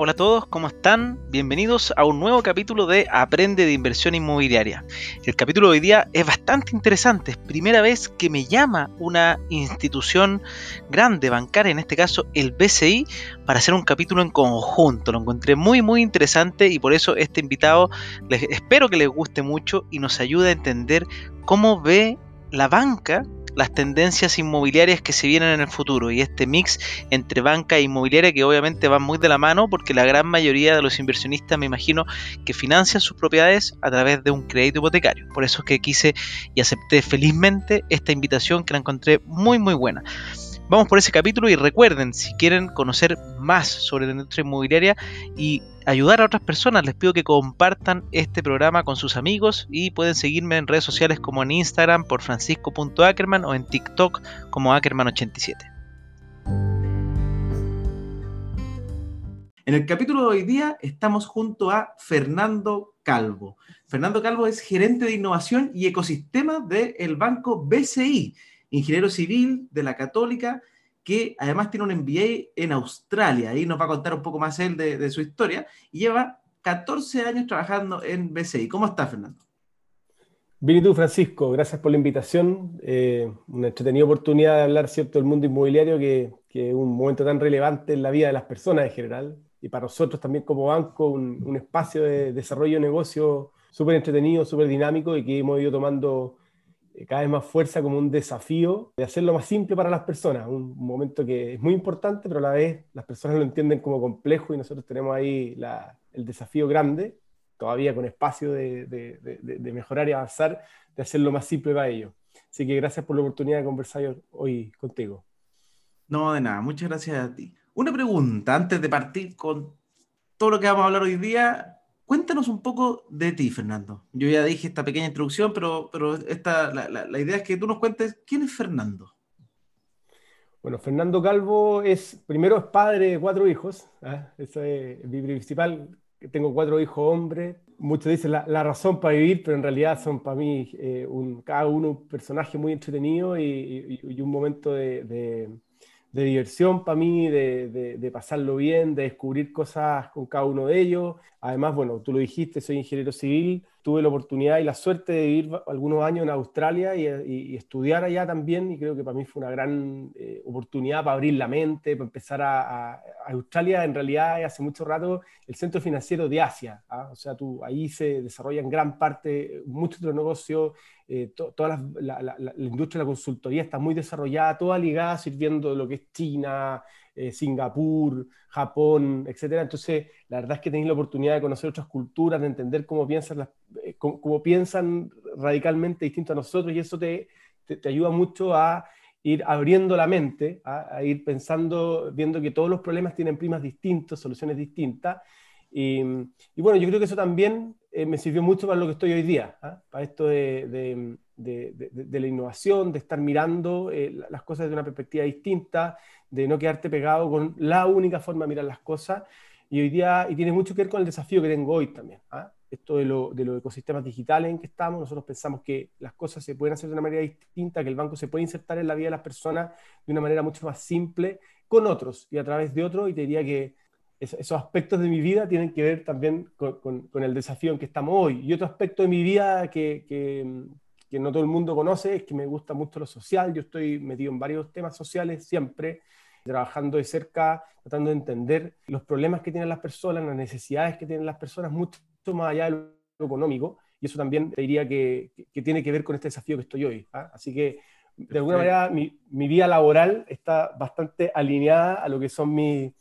Hola a todos, ¿cómo están? Bienvenidos a un nuevo capítulo de Aprende de Inversión Inmobiliaria. El capítulo de hoy día es bastante interesante, es primera vez que me llama una institución grande, bancaria, en este caso el BCI, para hacer un capítulo en conjunto. Lo encontré muy muy interesante y por eso este invitado espero que les guste mucho y nos ayude a entender cómo ve la banca las tendencias inmobiliarias que se vienen en el futuro y este mix entre banca e inmobiliaria que obviamente van muy de la mano porque la gran mayoría de los inversionistas me imagino que financian sus propiedades a través de un crédito hipotecario. Por eso es que quise y acepté felizmente esta invitación que la encontré muy muy buena. Vamos por ese capítulo y recuerden, si quieren conocer más sobre la industria inmobiliaria y ayudar a otras personas, les pido que compartan este programa con sus amigos y pueden seguirme en redes sociales como en Instagram por francisco.ackerman o en TikTok como Ackerman87. En el capítulo de hoy día estamos junto a Fernando Calvo. Fernando Calvo es gerente de innovación y ecosistema del banco BCI ingeniero civil de la Católica, que además tiene un MBA en Australia. Ahí nos va a contar un poco más él de, su historia. Y lleva 14 años trabajando en BCI. ¿Cómo estás, Fernando? Bien, y tú, Francisco, gracias por la invitación. Eh, una entretenida oportunidad de hablar, ¿cierto?, del mundo inmobiliario, que, es un momento tan relevante en la vida de las personas en general. Y para nosotros también como banco, un, un espacio de desarrollo de negocio súper entretenido, súper dinámico y que hemos ido tomando cada vez más fuerza como un desafío de hacerlo más simple para las personas, un, momento que es muy importante, pero a la vez las personas lo entienden como complejo y nosotros tenemos ahí el desafío grande, todavía con espacio de, de, mejorar y avanzar, de hacerlo más simple para ellos. Así que gracias por la oportunidad de conversar hoy contigo. No, de nada, muchas gracias a ti. Una pregunta antes de partir con todo lo que vamos a hablar hoy día. Cuéntanos un poco de ti, Fernando. Yo ya dije esta pequeña introducción, pero, pero esta, la, idea es que tú nos cuentes quién es Fernando. Bueno, Fernando Calvo es, primero es padre de cuatro hijos, ¿eh? eso es mi principal, tengo cuatro hijos hombres, muchos dicen la, razón para vivir, pero en realidad son para mí eh, un, cada uno un personaje muy entretenido y, un momento de diversión para mí, de, de, pasarlo bien, de descubrir cosas con cada uno de ellos. Además, bueno, tú lo dijiste, soy ingeniero civil, tuve la oportunidad y la suerte de vivir algunos años en Australia y, estudiar allá también, y creo que para mí fue una gran eh, oportunidad para abrir la mente, para empezar a, Australia, en realidad hace mucho rato el centro financiero de Asia, ¿ah? o sea, tú, ahí se desarrollan gran parte, muchos de los negocios, eh, toda la, la, industria de la consultoría está muy desarrollada, toda ligada sirviendo lo que es China, eh, Singapur, Japón, etcétera. Entonces, la verdad es que tenéis la oportunidad de conocer otras culturas, de entender cómo piensan, las, eh, cómo, piensan radicalmente distinto a nosotros y eso te, te, ayuda mucho a ir abriendo la mente, a, ir pensando, viendo que todos los problemas tienen primas distintas, soluciones distintas. Y, bueno, yo creo que eso también eh, me sirvió mucho para lo que estoy hoy día, ¿ah? para esto de, de, de, de, la innovación, de estar mirando las cosas de una perspectiva distinta, de no quedarte pegado con la única forma de mirar las cosas. Y hoy día, y tiene mucho que ver con el desafío que tengo hoy también. ¿ah? Esto de, lo, de, los ecosistemas digitales en que estamos, nosotros pensamos que las cosas se pueden hacer de una manera distinta, que el banco se puede insertar en la vida de las personas de una manera mucho más simple con otros y a través de otros. Y te diría que esos aspectos de mi vida tienen que ver también con, con, el desafío en que estamos hoy. Y otro aspecto de mi vida que, que, que no todo el mundo conoce es que me gusta mucho lo social. Yo estoy metido en varios temas sociales siempre trabajando de cerca, tratando de entender los problemas que tienen las personas, las necesidades que tienen las personas, mucho más allá de lo económico. Y eso también te diría que, que tiene que ver con este desafío que estoy hoy. ¿ah? Así que, de alguna manera, mi, mi, vida laboral está bastante alineada a lo que son mis,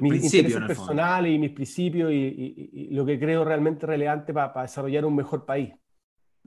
mis intereses personales y mis principios y, y, lo que creo realmente relevante para desarrollar un mejor país.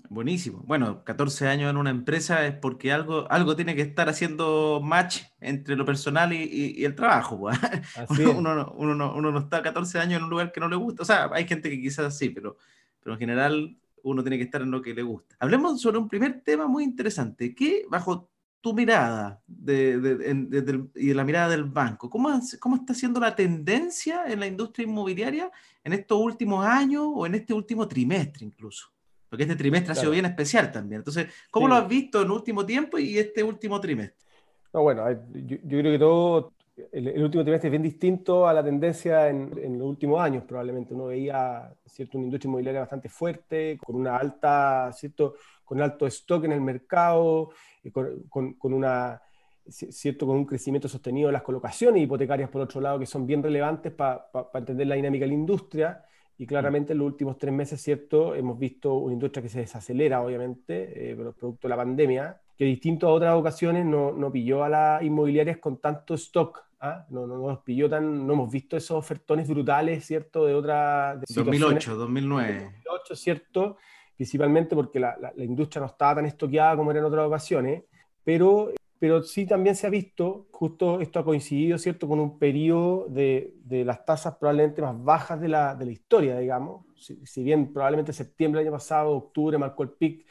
Buenísimo. Bueno, 14 años en una empresa es porque algo, algo tiene que estar haciendo match entre lo personal y, el trabajo. Uno, no, uno, no, uno, no, está 14 años en un lugar que no le gusta. O sea, hay gente que quizás sí, pero, pero en general uno tiene que estar en lo que le gusta. Hablemos sobre un primer tema muy interesante. ¿Qué, bajo tu mirada de, de, y la mirada del banco, ¿cómo, ¿cómo está siendo la tendencia en la industria inmobiliaria en estos últimos años o en este último trimestre incluso? Porque este trimestre ha sido bien especial también. Entonces, ¿cómo lo has visto en último tiempo y este último trimestre? No, bueno, yo, creo que todo, el, último trimestre es bien distinto a la tendencia en, en, los últimos años, probablemente. Uno veía ¿cierto? una industria inmobiliaria bastante fuerte, con una alta, ¿cierto? Con alto stock en el mercado, con, con, con una ¿cierto? con un crecimiento sostenido de las colocaciones hipotecarias, por otro lado, que son bien relevantes para entender la dinámica de la industria. Y claramente en los últimos tres meses, ¿cierto? Hemos visto una industria que se desacelera, obviamente, eh, producto de la pandemia, que distinto a otras ocasiones no, no pilló a las inmobiliarias con tanto stock. ¿ah? No, no, nos pilló tan, no hemos visto esos ofertones brutales, ¿cierto? De otras... 2008, 2009. 2008, ¿cierto? Principalmente porque la, la, industria no estaba tan estoqueada como era en otras ocasiones, pero pero sí también se ha visto, justo esto ha coincidido, ¿cierto?, con un periodo de, de las tasas probablemente más bajas de la, de la historia, digamos. Si, bien probablemente septiembre del año pasado, octubre marcó el pic,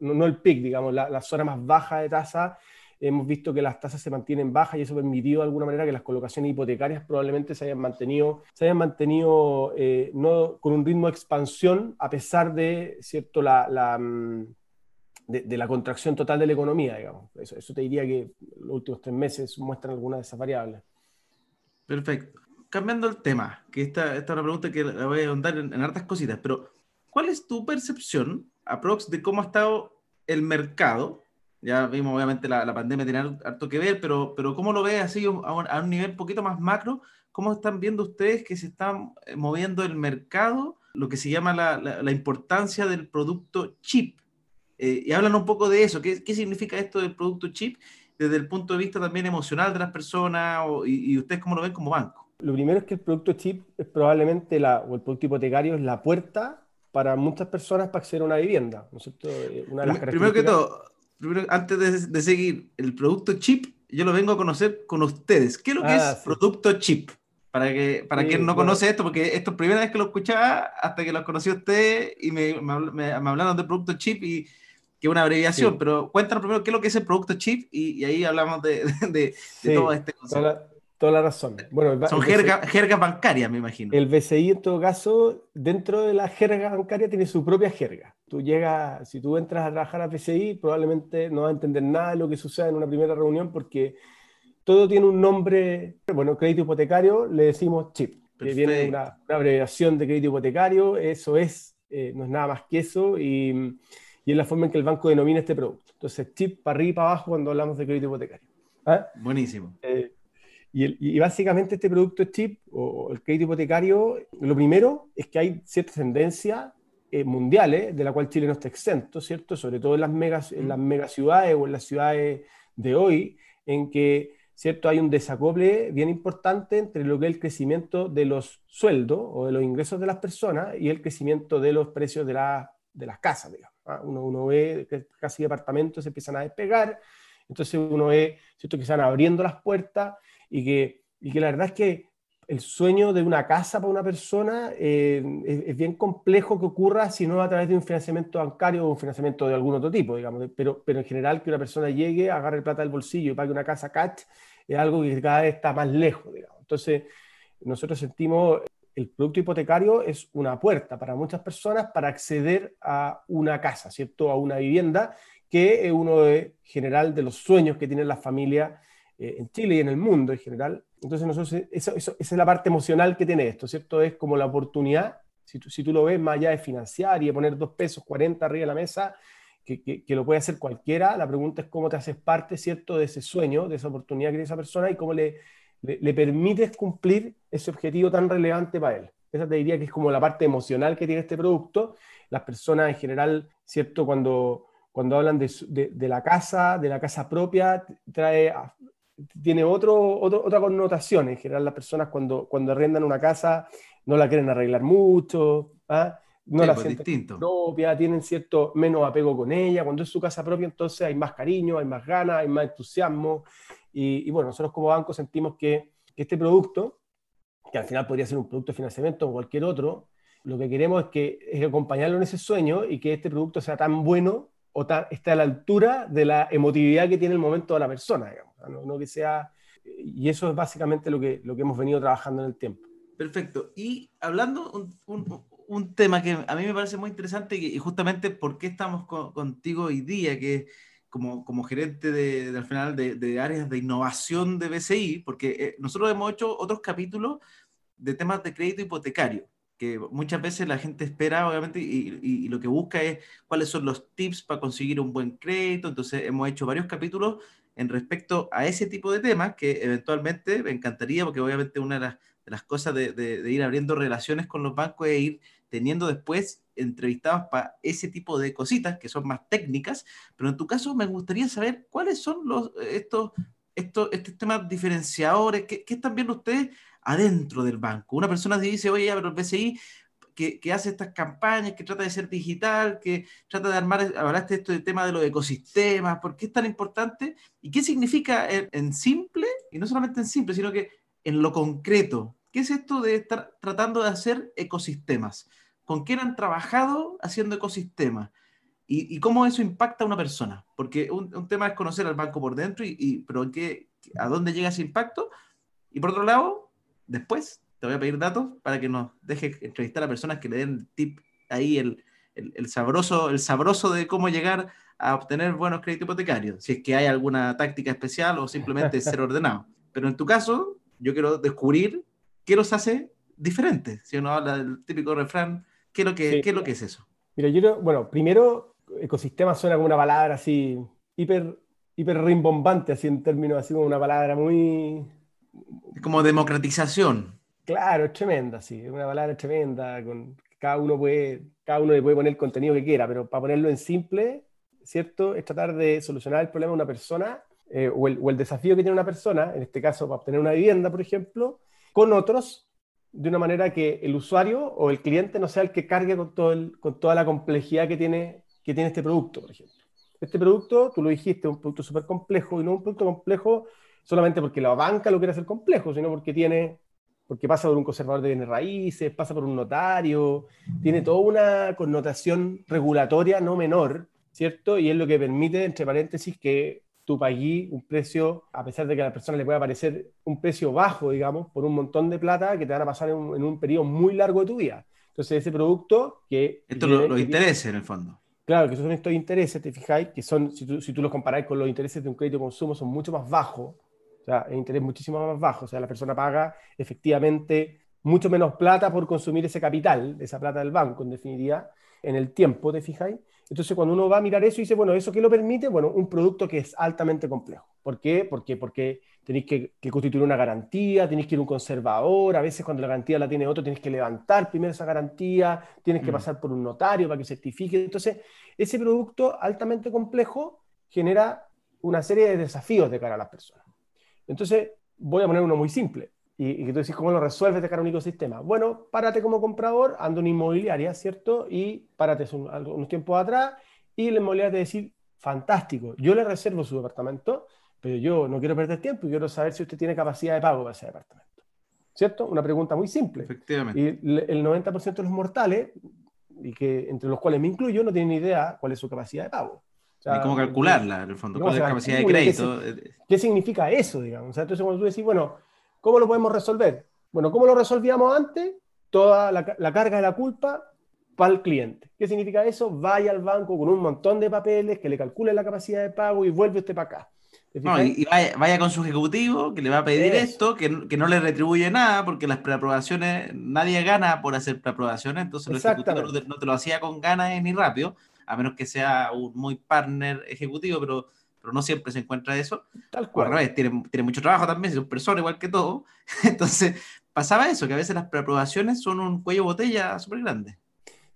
no, el pic, digamos, la, la, zona más baja de tasa, hemos visto que las tasas se mantienen bajas y eso permitió de alguna manera que las colocaciones hipotecarias probablemente se hayan mantenido, se hayan mantenido eh, no, con un ritmo de expansión a pesar de, ¿cierto?, la, mm, de, la contracción total de la economía, digamos. Eso, te diría que los últimos tres meses muestran algunas de esas variables. Perfecto. Cambiando el tema, que esta, esta es una pregunta que la voy a ahondar en, hartas cositas, pero ¿cuál es tu percepción, aprox, de cómo ha estado el mercado? Ya vimos, obviamente, la, la pandemia tiene harto que ver, pero, pero ¿cómo lo ves así a un, a un nivel un poquito más macro? ¿Cómo están viendo ustedes que se está eh, moviendo el mercado, lo que se llama la, la, la importancia del producto chip? Eh, y hablan un poco de eso, ¿Qué, ¿qué, significa esto del producto chip desde el punto de vista también emocional de las personas y, ustedes cómo lo ven como banco? Lo primero es que el producto chip es probablemente, la, o el producto hipotecario es la puerta para muchas personas para acceder a una vivienda, ¿no es cierto? Eh, una de las primero que todo, primero, antes de, de, seguir, el producto chip yo lo vengo a conocer con ustedes. ¿Qué es lo que ah, es producto chip? Para, que, para quien no conoce esto, porque esto es la primera vez que lo escuchaba hasta que lo conocí a usted y me, me, me, hablaron de producto chip y que una abreviación, pero cuéntanos primero qué es lo que es el producto chip y, ahí hablamos de, de, todo este concepto. Toda la, razón. Bueno, Son jergas bancarias, me imagino. El BCI, en todo caso, dentro de la jerga bancaria tiene su propia jerga. Tú llegas, si tú entras a trabajar a BCI, probablemente no vas a entender nada de lo que sucede en una primera reunión porque todo tiene un nombre. Bueno, crédito hipotecario le decimos chip, que viene una, una, abreviación de crédito hipotecario. Eso es, eh, no es nada más que eso. Y y es la forma en que el banco denomina este producto. Entonces, chip para arriba y para abajo cuando hablamos de crédito hipotecario. ¿Ah? Buenísimo. Eh, y, y, básicamente este producto chip o, el crédito hipotecario, lo primero es que hay ciertas tendencias eh, mundiales de la cual Chile no está exento, ¿cierto? Sobre todo en las, megas, en las megaciudades o en las ciudades de hoy, en que ¿cierto? Hay un desacople bien importante entre lo que es el crecimiento de los sueldos o de los ingresos de las personas y el crecimiento de los precios de, la, de las casas, digamos. ¿ah? Uno, uno, ve que casi departamentos se empiezan a despegar, entonces uno ve ¿cierto? que están abriendo las puertas y que, y que la verdad es que el sueño de una casa para una persona eh, es, bien complejo que ocurra si no a través de un financiamiento bancario o un financiamiento de algún otro tipo, digamos. Pero, pero en general que una persona llegue, agarre plata del bolsillo y pague una casa catch es algo que cada vez está más lejos, digamos. Entonces, nosotros sentimos el producto hipotecario es una puerta para muchas personas para acceder a una casa, ¿cierto? A una vivienda, que es uno de, general de los sueños que tienen las familias eh, en Chile y en el mundo en general. Entonces, nosotros, eso, esa es la parte emocional que tiene esto, ¿cierto? Es como la oportunidad, si tú, si tú lo ves más allá de financiar y de poner dos pesos 40 arriba de la mesa, que, que, que, lo puede hacer cualquiera, la pregunta es cómo te haces parte, ¿cierto?, de ese sueño, de esa oportunidad que tiene esa persona y cómo le le, permites cumplir ese objetivo tan relevante para él. Esa te diría que es como la parte emocional que tiene este producto. Las personas en general, ¿cierto? Cuando, cuando hablan de, de, la casa, de la casa propia, trae, tiene otro, otra connotación. En general, las personas cuando, cuando arrendan una casa no la quieren arreglar mucho, ¿ah? no la pues, sienten propia, tienen cierto menos apego con ella. Cuando es su casa propia, entonces hay más cariño, hay más ganas, hay más entusiasmo. Y, bueno, nosotros como banco sentimos que, este producto, que al final podría ser un producto de financiamiento o cualquier otro, lo que queremos es, que, es acompañarlo en ese sueño y que este producto sea tan bueno o esté a la altura de la emotividad que tiene el momento de la persona, digamos, no, que sea... Y eso es básicamente lo que, lo que hemos venido trabajando en el tiempo. Perfecto. Y hablando un, un, tema que a mí me parece muy interesante y justamente por qué estamos contigo hoy día, que como, como gerente de, al final de, áreas de innovación de BCI, porque eh, nosotros hemos hecho otros capítulos de temas de crédito hipotecario, que muchas veces la gente espera, obviamente, y, y, lo que busca es cuáles son los tips para conseguir un buen crédito. Entonces, hemos hecho varios capítulos en respecto a ese tipo de temas que eventualmente me encantaría, porque obviamente una de las, de las cosas de, de, ir abriendo relaciones con los bancos es ir teniendo después entrevistados para ese tipo de cositas que son más técnicas, pero en tu caso me gustaría saber cuáles son los, estos, estos, estos temas diferenciadores, ¿qué, qué están viendo ustedes adentro del banco? Una persona dice, oye, pero el BCI que, hace estas campañas, que trata de ser digital, que trata de armar, hablaste esto del tema de los ecosistemas, ¿por qué es tan importante? ¿Y qué significa en, simple? Y no solamente en simple, sino que en lo concreto. ¿Qué es esto de estar tratando de hacer ecosistemas? ¿Con quién han trabajado haciendo ecosistemas? ¿Y, cómo eso impacta a una persona? Porque un, tema es conocer al banco por dentro, y pero ¿qué, ¿a dónde llega ese impacto? Y por otro lado, después te voy a pedir datos para que nos dejes entrevistar a personas que le den tip ahí el, el, sabroso, el sabroso de cómo llegar a obtener buenos créditos hipotecarios, si es que hay alguna táctica especial o simplemente ser ordenado. Pero en tu caso, yo quiero descubrir qué los hace diferentes. Si uno habla del típico refrán, ¿qué es lo que, ¿qué es, lo que es eso? Mira, yo, bueno, primero, ecosistema suena como una palabra así hiper, hiper rimbombante, así en términos, así como una palabra muy... Como democratización. Claro, es tremenda, sí, es una palabra tremenda, con, cada uno puede, cada uno le puede poner el contenido que quiera, pero para ponerlo en simple, ¿cierto? Es tratar de solucionar el problema de una persona eh, o, el, o, el, desafío que tiene una persona, en este caso para obtener una vivienda, por ejemplo, con otros, de una manera que el usuario o el cliente no sea el que cargue con, todo el, con toda la complejidad que tiene, que tiene este producto, por ejemplo. Este producto, tú lo dijiste, es un producto súper complejo y no un producto complejo solamente porque la banca lo quiere hacer complejo, sino porque tiene porque pasa por un conservador de bienes raíces, pasa por un notario, tiene toda una connotación regulatoria no menor, ¿cierto? Y es lo que permite, entre paréntesis, que tú pagues un precio, a pesar de que a la persona le pueda parecer un precio bajo, digamos, por un montón de plata que te van a pasar en un, periodo muy largo de tu vida. Entonces, ese producto que... Esto lo, los intereses, en el fondo. Claro, que son estos intereses, te fijáis, que son, si tú, si tú los comparáis con los intereses de un crédito de consumo, son mucho más bajos, o sea, el interés muchísimo más bajo. O sea, la persona paga efectivamente mucho menos plata por consumir ese capital, esa plata del banco, en definitiva, en el tiempo, ¿te fijáis? Entonces, cuando uno va a mirar eso y dice, bueno, ¿eso qué lo permite? Bueno, un producto que es altamente complejo. ¿Por qué? Porque, porque tenéis que, que, constituir una garantía, tenéis que ir a un conservador, a veces cuando la garantía la tiene otro, tienes que levantar primero esa garantía, tienes que mm. pasar por un notario para que certifique. Entonces, ese producto altamente complejo genera una serie de desafíos de cara a las personas. Entonces, voy a poner uno muy simple. Y, que tú decís, ¿cómo lo resuelves de cara a un ecosistema? Bueno, párate como comprador, ando en inmobiliaria, ¿cierto? Y párate unos tiempos atrás y la inmobiliaria te decir, fantástico, yo le reservo su departamento, pero yo no quiero perder tiempo y quiero saber si usted tiene capacidad de pago para ese departamento. ¿Cierto? Una pregunta muy simple. Efectivamente. Y el 90% de los mortales, y que entre los cuales me incluyo, no tienen ni idea cuál es su capacidad de pago y cómo calcularla, en el fondo, cuál es la capacidad de crédito. ¿qué, significa eso, digamos? entonces, cuando tú decís, bueno, ¿cómo lo podemos resolver? Bueno, ¿cómo lo resolvíamos antes? Toda la, la carga de la culpa para el cliente. ¿Qué significa eso? Vaya al banco con un montón de papeles, que le calcule la capacidad de pago y vuelve usted para acá. No, y, vaya, vaya, con su ejecutivo que le va a pedir esto, que, que, no le retribuye nada, porque las preaprobaciones, nadie gana por hacer preaprobaciones, entonces el ejecutivo no te, no te, lo hacía con ganas ni rápido a menos que sea un muy partner ejecutivo, pero, pero no siempre se encuentra eso. Tal cual. al revés, tiene, tiene mucho trabajo también, es una persona igual que todo. Entonces, pasaba eso, que a veces las preaprobaciones son un cuello botella súper grande.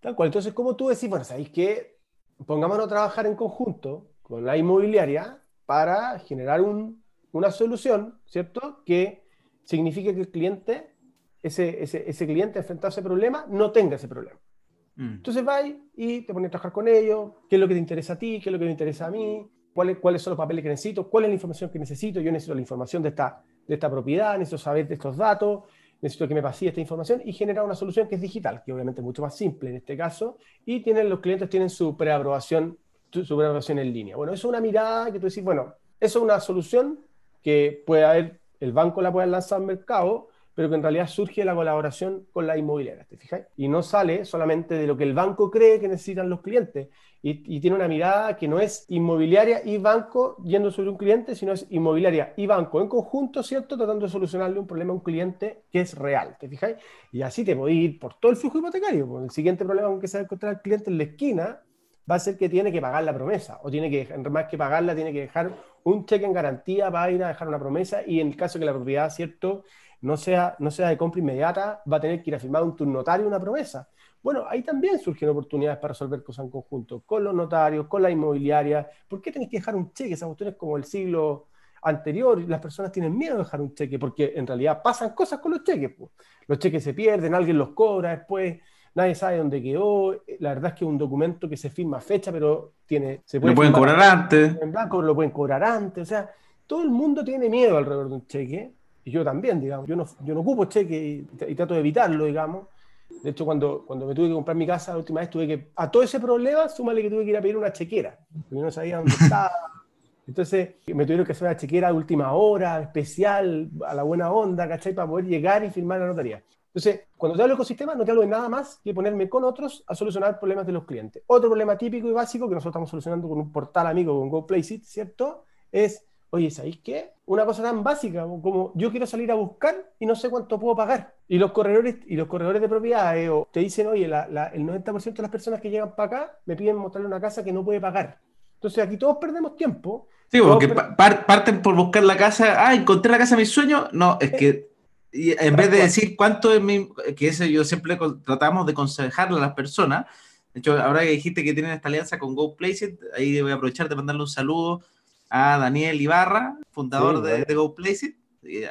Tal cual. Entonces, como tú decís, bueno, sabéis que pongámonos a trabajar en conjunto con la inmobiliaria para generar un, una solución, ¿cierto? Que signifique que el cliente, ese, ese, ese cliente enfrentado a ese problema, no tenga ese problema. Mm. Entonces vas y te pones a trabajar con ellos, qué es lo que te interesa a ti, qué es lo que me interesa a mí, cuáles, cuáles son los papeles que necesito, cuál es la información que necesito, yo necesito la información de esta, de esta propiedad, necesito saber de estos datos, necesito que me pase esta información y generar una solución que es digital, que obviamente es mucho más simple en este caso, y tienen, los clientes tienen su preaprobación, su preaprobación en línea. Bueno, eso es una mirada que tú decís, bueno, eso es una solución que puede haber, el banco la puede lanzar al mercado, pero que en realidad surge la colaboración con la inmobiliaria, ¿te fijas? Y no sale solamente de lo que el banco cree que necesitan los clientes, y, tiene una mirada que no es inmobiliaria y banco yendo sobre un cliente, sino es inmobiliaria y banco en conjunto, ¿cierto? Tratando de solucionarle un problema a un cliente que es real, ¿te fijáis? Y así te podéis ir por todo el flujo hipotecario. Pues el siguiente problema con que se va a encontrar el cliente en la esquina va a ser que tiene que pagar la promesa, o tiene que, más que pagarla, tiene que dejar un cheque en garantía para ir a dejar una promesa, y en el caso que la propiedad, ¿cierto?, no sea, no sea de compra inmediata, va a tener que ir a firmar un notario una promesa. Bueno, ahí también surgen oportunidades para resolver cosas en conjunto, con los notarios, con la inmobiliaria. ¿Por qué tenéis que dejar un cheque? Esa cuestión es como el siglo anterior, las personas tienen miedo de dejar un cheque, porque en realidad pasan cosas con los cheques. Los cheques se pierden, alguien los cobra después, nadie sabe dónde quedó. La verdad es que es un documento que se firma a fecha, pero tiene... Se puede lo pueden cobrar antes. En blanco lo pueden cobrar antes. O sea, todo el mundo tiene miedo alrededor de un cheque y yo también, digamos, yo no, yo no ocupo cheque y, trato de evitarlo, digamos. De hecho, cuando, cuando me tuve que comprar mi casa la última vez, tuve que, a todo ese problema, súmale que tuve que ir a pedir una chequera, porque no sabía dónde estaba. Entonces, me tuvieron que hacer una chequera de última hora, especial, a la buena onda, ¿cachai? Para poder llegar y firmar la notaría. Entonces, cuando te hablo de ecosistema, no te hablo de nada más que ponerme con otros a solucionar problemas de los clientes. Otro problema típico y básico que nosotros estamos solucionando con un portal amigo, con GoPlaceit, ¿cierto? Es Oye, ¿sabéis qué? Una cosa tan básica como yo quiero salir a buscar y no sé cuánto puedo pagar. Y los corredores, y los corredores de propiedades te dicen, oye, el 90% de las personas que llegan para acá me piden mostrarle una casa que no puede pagar. Entonces aquí todos perdemos tiempo. Sí, porque parten por buscar la casa. Ah, encontré la casa de mis sueños. No, es que en vez de decir cuánto es mi. que eso yo siempre tratamos de aconsejarle a las personas. De hecho, ahora que dijiste que tienen esta alianza con GoPlace, ahí voy a aprovechar de mandarle un saludo a Daniel Ibarra, fundador de, de Go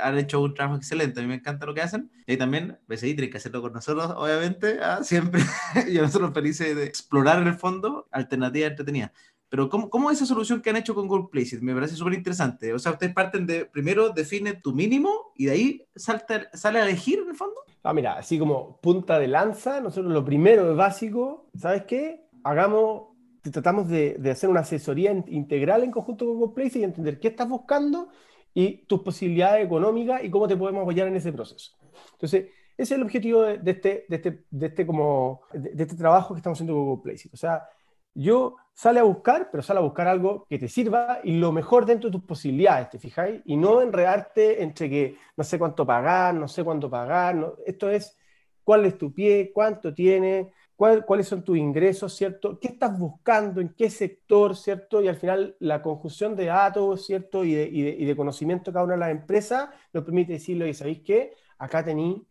Han hecho un trabajo excelente, a mí me encanta lo que hacen. Y también BCI tiene que hacerlo con nosotros, obviamente, ¿ah? siempre. y a nosotros felices de explorar en el fondo alternativas entretenidas. Pero ¿cómo, ¿cómo es esa solución que han hecho con Google Me parece súper interesante. O sea, ustedes parten de, primero define tu mínimo y de ahí salta, sale a elegir en el fondo. Ah, mira, así como punta de lanza, nosotros lo primero es básico, ¿sabes qué? Hagamos tratamos de, hacer una asesoría integral en conjunto con GoPlace y entender qué estás buscando y tus posibilidades económicas y cómo te podemos apoyar en ese proceso. Entonces, ese es el objetivo de, este, de, este, de, este, como, de, este trabajo que estamos haciendo con GoPlace. O sea, yo sale a buscar, pero sale a buscar algo que te sirva y lo mejor dentro de tus posibilidades, ¿te fijáis? Y no enredarte entre que no sé cuánto pagar, no sé cuánto pagar. No, esto es cuál es tu pie, cuánto tiene, cuáles son tus ingresos, ¿cierto? ¿Qué estás buscando? ¿En qué sector, ¿cierto? Y al final la conjunción de datos, ¿cierto? Y de, y de, conocimiento de cada una de las empresas nos permite decirle, y ¿sabéis qué? Acá tenéis,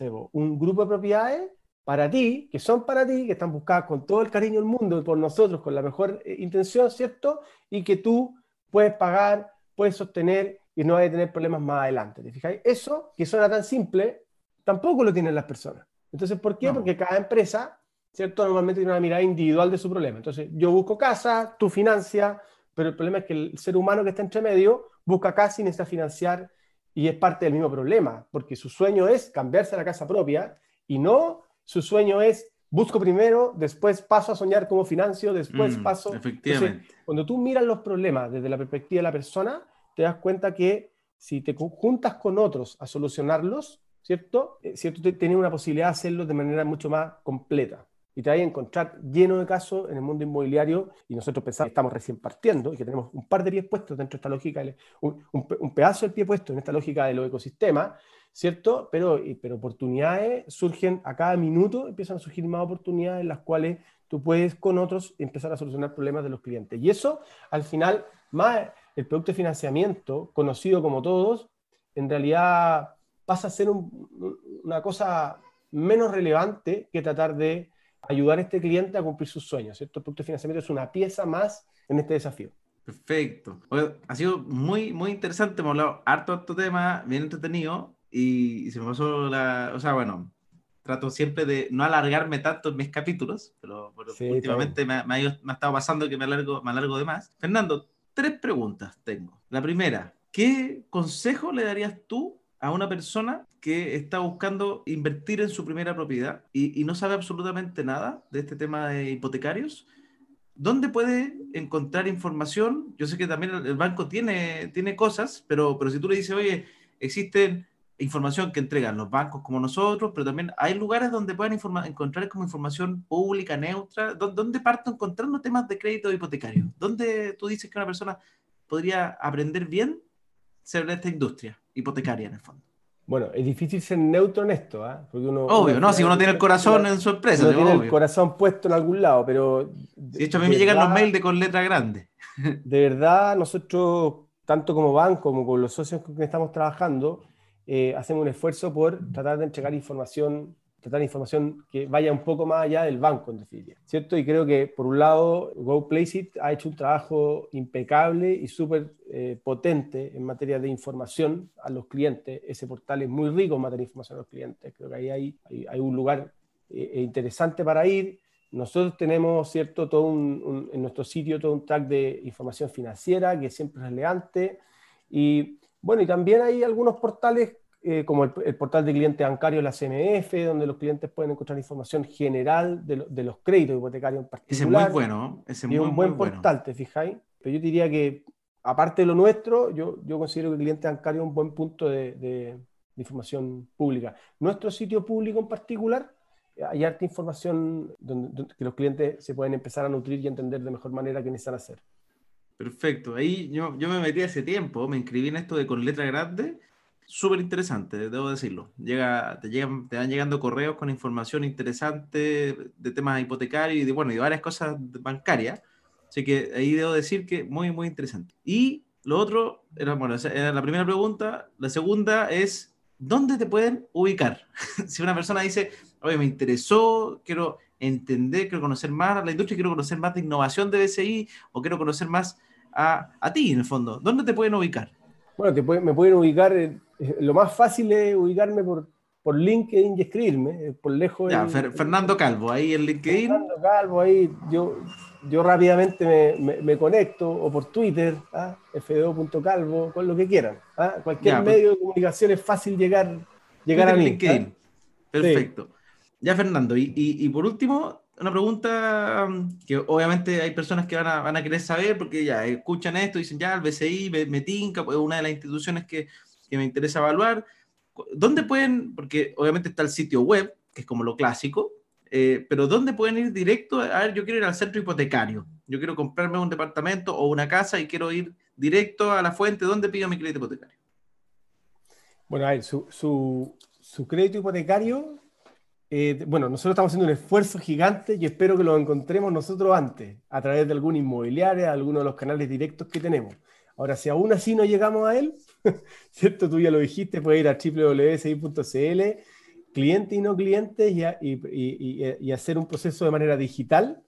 no un grupo de propiedades para ti, que son para ti, que están buscadas con todo el cariño del mundo por nosotros, con la mejor eh, intención, ¿cierto? Y que tú puedes pagar, puedes sostener y no vas a tener problemas más adelante. ¿Te fijáis? Eso, que suena tan simple, tampoco lo tienen las personas. Entonces, ¿por qué? Porque cada empresa ¿cierto? Normalmente tiene una mirada individual de su problema. Entonces, yo busco casa, tú financia, pero el problema es que el ser humano que está entre medio busca casa y necesita financiar y es parte del mismo problema, porque su sueño es cambiarse a la casa propia y no su sueño es busco primero, después paso a soñar como financio, después mm, paso... Efectivamente. cuando tú miras los problemas desde la perspectiva de la persona, te das cuenta que si te juntas con otros a solucionarlos, ¿cierto? Eh, ¿cierto? Tienes una posibilidad de hacerlo de manera mucho más completa y te vas a encontrar lleno de casos en el mundo inmobiliario y nosotros pensamos que estamos recién partiendo y que tenemos un par de pies puestos dentro de esta lógica, un, pedazo del pie puesto en esta lógica de los ecosistemas, ¿cierto? Pero, pero oportunidades surgen a cada minuto, empiezan a surgir más oportunidades en las cuales tú puedes con otros empezar a solucionar problemas de los clientes. Y eso, al final, más el producto de financiamiento, conocido como todos, en realidad pasa a ser una cosa menos relevante que tratar de ayudar a este cliente a cumplir sus sueños. ¿cierto? El producto de financiamiento es una pieza más en este desafío. Perfecto. ha sido muy, muy interesante. Hemos hablado harto de este tema, bien entretenido. Y, se me pasó la. O sea, bueno, trato siempre de no alargarme tanto en mis capítulos, pero, últimamente me, me, ha, estado pasando que me alargo, me alargo de más. Fernando, tres preguntas tengo. La primera, ¿qué consejo le darías tú a una persona que está buscando invertir en su primera propiedad y, no sabe absolutamente nada de este tema de hipotecarios, ¿dónde puede encontrar información? Yo sé que también el banco tiene, tiene cosas, pero, pero si tú le dices, oye, existen información que entregan los bancos como nosotros, pero también hay lugares donde pueden encontrar como información pública, neutra. ¿Dónde parto encontrando temas de crédito hipotecario? ¿Dónde tú dices que una persona podría aprender bien sobre esta industria hipotecaria en el fondo? Bueno, es difícil ser neutro en esto, ¿eh? obvio, no, si uno tiene el corazón en su empresa. Uno tiene el corazón puesto en algún lado, pero... De hecho, a mí me llegan los mails de con letra grande. De verdad, nosotros, tanto como banco como con los socios con que estamos trabajando, eh, hacemos un esfuerzo por tratar de entregar información tratar información que vaya un poco más allá del banco, en definitiva, ¿cierto? Y creo que, por un lado, GoPlaceit ha hecho un trabajo impecable y súper eh, potente en materia de información a los clientes. Ese portal es muy rico en materia de información a los clientes. Creo que ahí hay, hay, un lugar eh, interesante para ir. Nosotros tenemos, ¿cierto?, todo un, en nuestro sitio todo un track de información financiera que siempre es relevante. Y bueno, y también hay algunos portales eh, como el, portal de cliente bancario, la CMF, donde los clientes pueden encontrar información general de, de los créditos hipotecarios en particular. Ese es muy bueno, ese es muy, un buen portal, ¿te fijáis? Pero yo diría que, aparte de lo nuestro, yo, yo considero que el cliente bancario es un buen punto de, de, información pública. Nuestro sitio público en particular, hay harta información donde, que los clientes se pueden empezar a nutrir y entender de mejor manera qué necesitan hacer. Perfecto. Ahí yo, yo me metí hace tiempo, me inscribí en esto de con letra grande súper interesante, debo decirlo. Llega, te, llegan, te van llegando correos con información interesante de temas hipotecarios y de, bueno, y varias cosas bancarias. Así que ahí debo decir que muy, muy interesante. Y lo otro, era, bueno, la primera pregunta. La segunda es, ¿dónde te pueden ubicar? si una persona dice, oye, me interesó, quiero entender, quiero conocer más la industria, quiero conocer más de innovación de BCI o quiero conocer más a, a ti, en el fondo, ¿dónde te pueden ubicar? Bueno, te me pueden ubicar, lo más fácil es ubicarme por, por LinkedIn y escribirme, eh, por lejos. Ya, Fernando Calvo, ahí en LinkedIn. Fernando Calvo, ahí yo, yo rápidamente me, me, conecto, o por Twitter, ¿ah? fdo.calvo, con lo que quieran. ¿ah? Cualquier pues medio de comunicación es fácil llegar, llegar a mí. LinkedIn. ¿ah? Perfecto. Ya, Fernando, y, y, y por último, una pregunta um, que obviamente hay personas que van a, van a querer saber porque ya escuchan esto dicen, ya, el BCI me, tinca, pues una de las instituciones que, que, me interesa evaluar. ¿Dónde pueden, porque obviamente está el sitio web, que es como lo clásico, eh, pero ¿dónde pueden ir directo? A ver, yo quiero ir al centro hipotecario, yo quiero comprarme un departamento o una casa y quiero ir directo a la fuente, ¿dónde pido mi crédito hipotecario? Bueno, a ver, su, su, su crédito hipotecario eh, bueno, nosotros estamos haciendo un esfuerzo gigante y espero que lo encontremos nosotros antes, a través de alguna inmobiliaria, alguno de los canales directos que tenemos. Ahora, si aún así no llegamos a él, ¿cierto? Tú ya lo dijiste, puedes ir a www.si.cl, clientes y no clientes, y, hacer un proceso de manera digital,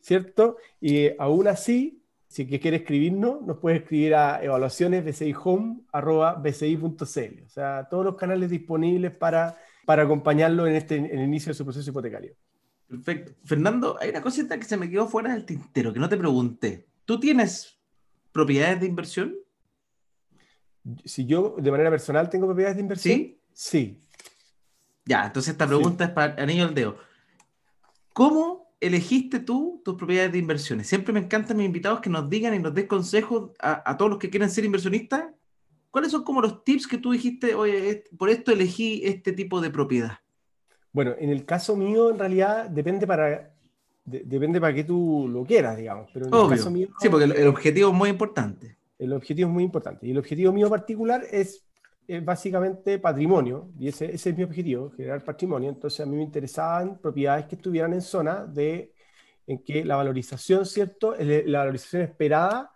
¿cierto? Y aún así, si quiere escribirnos, nos puede escribir a evaluacionesbcihome.bci.cl. O sea, todos los canales disponibles para para acompañarlo en, este, en el inicio de su proceso hipotecario. Perfecto. Fernando, hay una cosita que se me quedó fuera del tintero, que no te pregunté. ¿Tú tienes propiedades de inversión? Si yo de manera personal tengo propiedades de inversión. Sí. Sí. Ya, entonces esta pregunta es para anillo al dedo. ¿Cómo elegiste tú tus propiedades de inversiones? Siempre me encantan mis invitados que nos digan y nos den consejos a, a todos los que quieren ser inversionistas ¿Cuáles son como los tips que tú dijiste, oye, por esto elegí este tipo de propiedad? Bueno, en el caso mío, en realidad, depende para, depende para qué tú lo quieras, digamos. Pero en el caso mío, sí, porque el, objetivo es muy importante. El objetivo es muy importante. Y el objetivo mío particular es, básicamente patrimonio. Y ese, ese, es mi objetivo, generar patrimonio. Entonces, a mí me interesaban propiedades que estuvieran en zona de en que la valorización, ¿cierto? La valorización esperada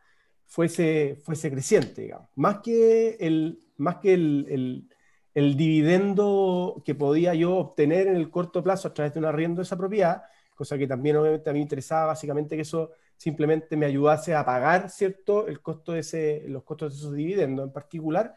fuese, fuese creciente, digamos. Más que el, más que el, el, dividendo que podía yo obtener en el corto plazo a través de un arriendo de esa propiedad, cosa que también obviamente a mí me interesaba básicamente que eso simplemente me ayudase a pagar, ¿cierto?, el costo de ese, los costos de esos dividendos en particular.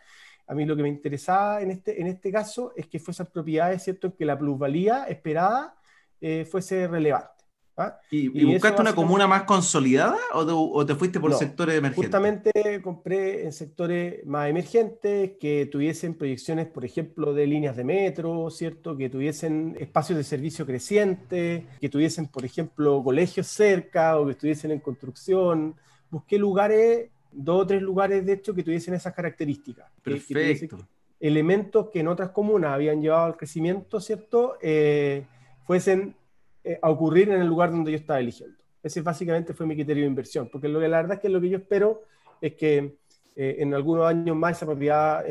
A mí lo que me interesaba en este, en este caso es que fuesen propiedades, ¿cierto?, que la plusvalía esperada eh, fuese relevante. ¿Ah? ¿Y, buscaste una comuna más consolidada o te, fuiste por sectores emergentes? Justamente compré en sectores más emergentes que tuviesen proyecciones, por ejemplo, de líneas de metro, ¿cierto? Que tuviesen espacios de servicio crecientes, que tuviesen, por ejemplo, colegios cerca o que estuviesen en construcción. Busqué lugares, dos o tres lugares, de hecho, que tuviesen esas características. Perfecto. elementos que en otras comunas habían llevado al crecimiento, ¿cierto? Eh, fuesen eh, a ocurrir en el lugar donde yo estaba eligiendo. Ese básicamente fue mi criterio de inversión, porque lo que, la verdad es que lo que yo espero es que eh, en algunos años más esa propiedad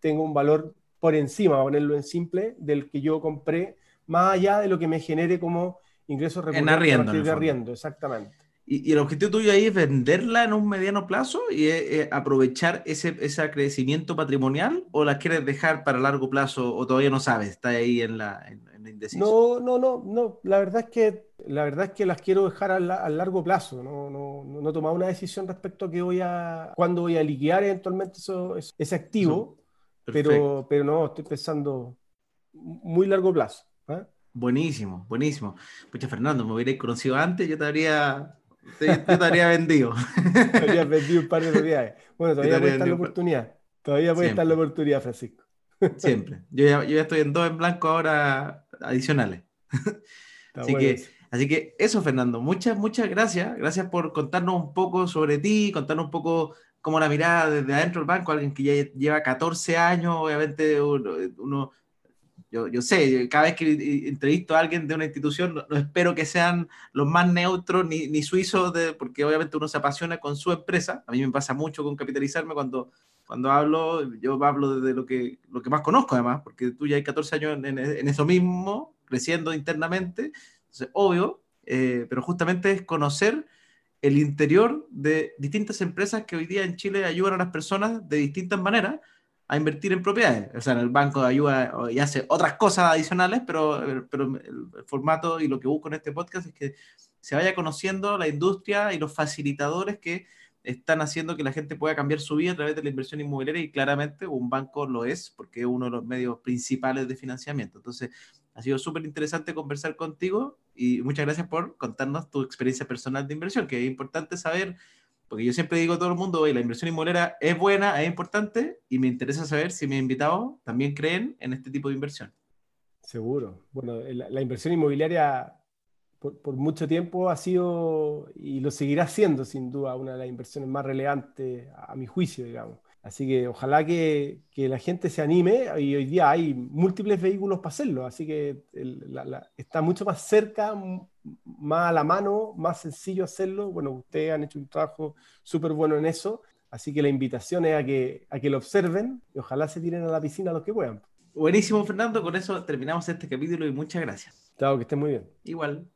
tenga un valor por encima, a ponerlo en simple, del que yo compré, más allá de lo que me genere como ingresos recurrentes en arriendo, de arriendo, exactamente. Y, el objetivo tuyo ahí es venderla en un mediano plazo y aprovechar ese, ese crecimiento patrimonial o la quieres dejar para largo plazo o todavía no sabes, está ahí en la, en, indecisión. No, no, no, no. La verdad es que, la verdad es que las quiero dejar a, largo plazo. No, no, no, he tomado una decisión respecto a que voy a, cuándo voy a liquidar eventualmente eso, ese activo, pero, pero no, estoy pensando muy largo plazo. ¿eh? Buenísimo, buenísimo. Pucha, Fernando, me hubierais conocido antes, yo te habría yo te habría vendido. Te habría vendido un par de propiedades. Bueno, todavía puede estar la oportunidad. Todavía puede estar la oportunidad, Francisco. Siempre. Yo ya, yo ya, estoy en dos en blanco ahora adicionales. Así que, así que eso, Fernando. Muchas, muchas gracias. Gracias por contarnos un poco sobre ti, contarnos un poco cómo la mirada desde adentro del banco, alguien que ya lleva 14 años, obviamente uno yo, yo, sé, cada vez que entrevisto a alguien de una institución, no, espero que sean los más neutros ni, ni suizos, de, porque obviamente uno se apasiona con su empresa. A mí me pasa mucho con capitalizarme cuando, cuando hablo, yo hablo desde lo que, lo que más conozco además, porque tú ya hay 14 años en, en eso mismo, creciendo internamente. Entonces, obvio, eh, pero justamente es conocer el interior de distintas empresas que hoy día en Chile ayudan a las personas de distintas maneras a invertir en propiedades. O sea, en el banco ayuda y hace otras cosas adicionales, pero, pero el, formato y lo que busco en este podcast es que se vaya conociendo la industria y los facilitadores que están haciendo que la gente pueda cambiar su vida a través de la inversión inmobiliaria y claramente un banco lo es porque es uno de los medios principales de financiamiento. Entonces, ha sido súper interesante conversar contigo y muchas gracias por contarnos tu experiencia personal de inversión, que es importante saber porque yo siempre digo a todo el mundo, la inversión inmobiliaria es buena, es importante, y me interesa saber si mis invitados también creen en este tipo de inversión. Seguro. Bueno, la, inversión inmobiliaria por, mucho tiempo ha sido y lo seguirá siendo, sin duda, una de las inversiones más relevantes a mi juicio, digamos. Así que ojalá que, que, la gente se anime y hoy día hay múltiples vehículos para hacerlo, así que está mucho más cerca, más a la mano, más sencillo hacerlo. Bueno, ustedes han hecho un trabajo súper bueno en eso, así que la invitación es a que, a que lo observen y ojalá se tiren a la piscina los que puedan. Buenísimo, Fernando, con eso terminamos este capítulo y muchas gracias. Chao, que estén muy bien. Igual.